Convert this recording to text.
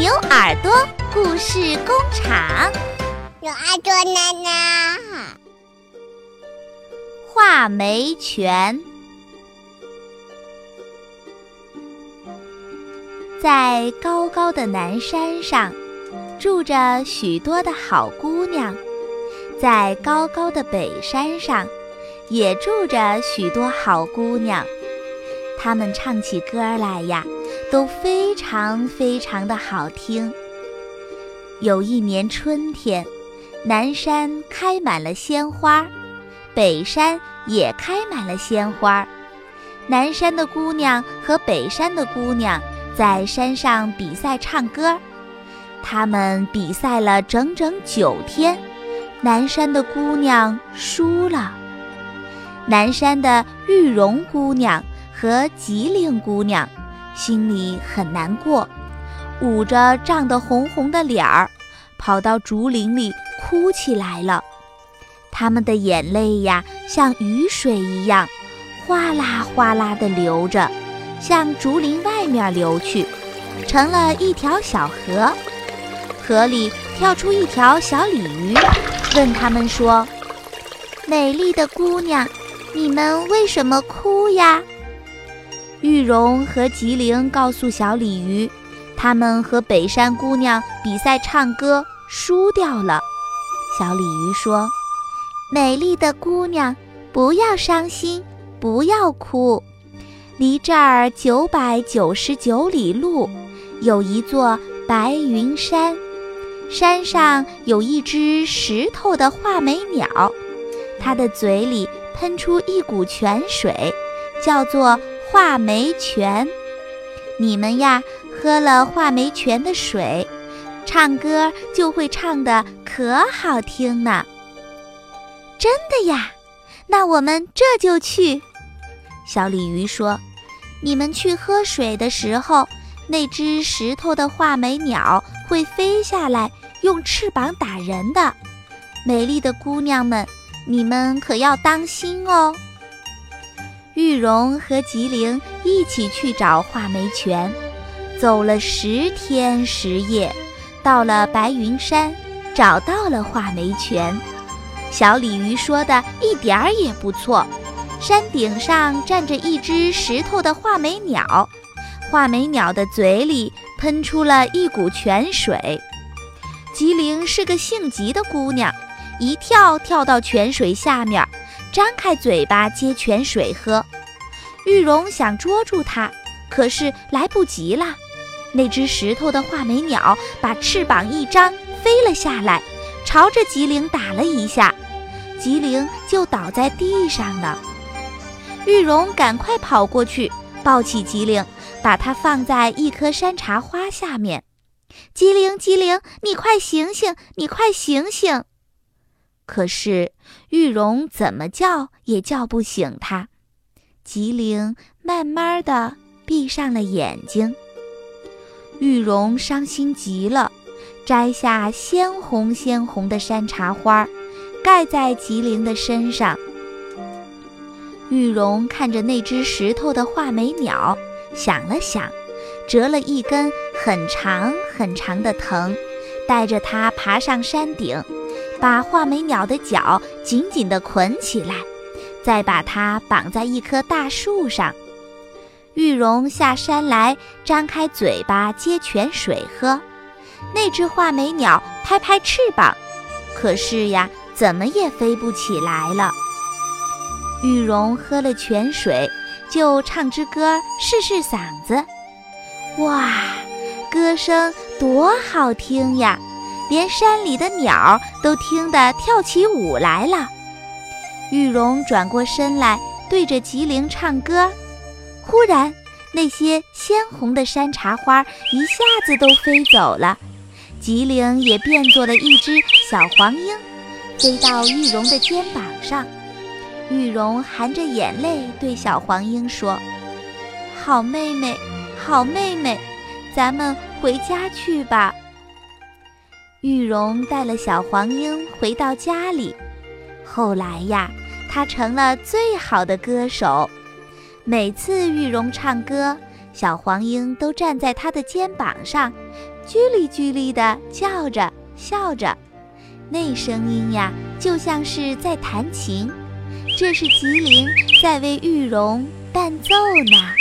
牛耳朵故事工厂，牛耳朵奶奶，画眉泉。在高高的南山上，住着许多的好姑娘；在高高的北山上，也住着许多好姑娘。她们唱起歌来呀，都非常非常的好听。有一年春天，南山开满了鲜花，北山也开满了鲜花。南山的姑娘和北山的姑娘。在山上比赛唱歌，他们比赛了整整九天，南山的姑娘输了。南山的玉容姑娘和吉林姑娘心里很难过，捂着涨得红红的脸儿，跑到竹林里哭起来了。他们的眼泪呀，像雨水一样，哗啦哗啦地流着。向竹林外面流去，成了一条小河。河里跳出一条小鲤鱼，问他们说：“美丽的姑娘，你们为什么哭呀？”玉荣和吉灵告诉小鲤鱼，他们和北山姑娘比赛唱歌，输掉了。小鲤鱼说：“美丽的姑娘，不要伤心，不要哭。”离这儿九百九十九里路，有一座白云山，山上有一只石头的画眉鸟，它的嘴里喷出一股泉水，叫做画眉泉。你们呀，喝了画眉泉的水，唱歌就会唱得可好听呢。真的呀？那我们这就去。小鲤鱼说。你们去喝水的时候，那只石头的画眉鸟会飞下来，用翅膀打人的。美丽的姑娘们，你们可要当心哦。玉荣和吉灵一起去找画眉泉，走了十天十夜，到了白云山，找到了画眉泉。小鲤鱼说的一点儿也不错。山顶上站着一只石头的画眉鸟，画眉鸟的嘴里喷出了一股泉水。吉灵是个性急的姑娘，一跳跳到泉水下面，张开嘴巴接泉水喝。玉容想捉住它，可是来不及了。那只石头的画眉鸟把翅膀一张，飞了下来，朝着吉灵打了一下，吉灵就倒在地上了。玉容赶快跑过去，抱起吉灵，把它放在一棵山茶花下面。吉灵，吉灵，你快醒醒，你快醒醒！可是玉荣怎么叫也叫不醒他。吉灵慢慢的闭上了眼睛。玉荣伤心极了，摘下鲜红鲜红的山茶花，盖在吉灵的身上。玉荣看着那只石头的画眉鸟，想了想，折了一根很长很长的藤，带着它爬上山顶，把画眉鸟的脚紧紧地捆起来，再把它绑在一棵大树上。玉容下山来，张开嘴巴接泉水喝。那只画眉鸟拍拍翅膀，可是呀，怎么也飞不起来了。玉容喝了泉水，就唱支歌试试嗓子。哇，歌声多好听呀！连山里的鸟都听得跳起舞来了。玉荣转过身来，对着吉灵唱歌。忽然，那些鲜红的山茶花一下子都飞走了，吉灵也变作了一只小黄莺，飞到玉荣的肩膀上。玉荣含着眼泪对小黄莺说：“好妹妹，好妹妹，咱们回家去吧。”玉容带了小黄莺回到家里。后来呀，她成了最好的歌手。每次玉容唱歌，小黄莺都站在她的肩膀上，叽里叽里地叫着笑着，那声音呀，就像是在弹琴。这是吉林在为玉荣伴奏呢。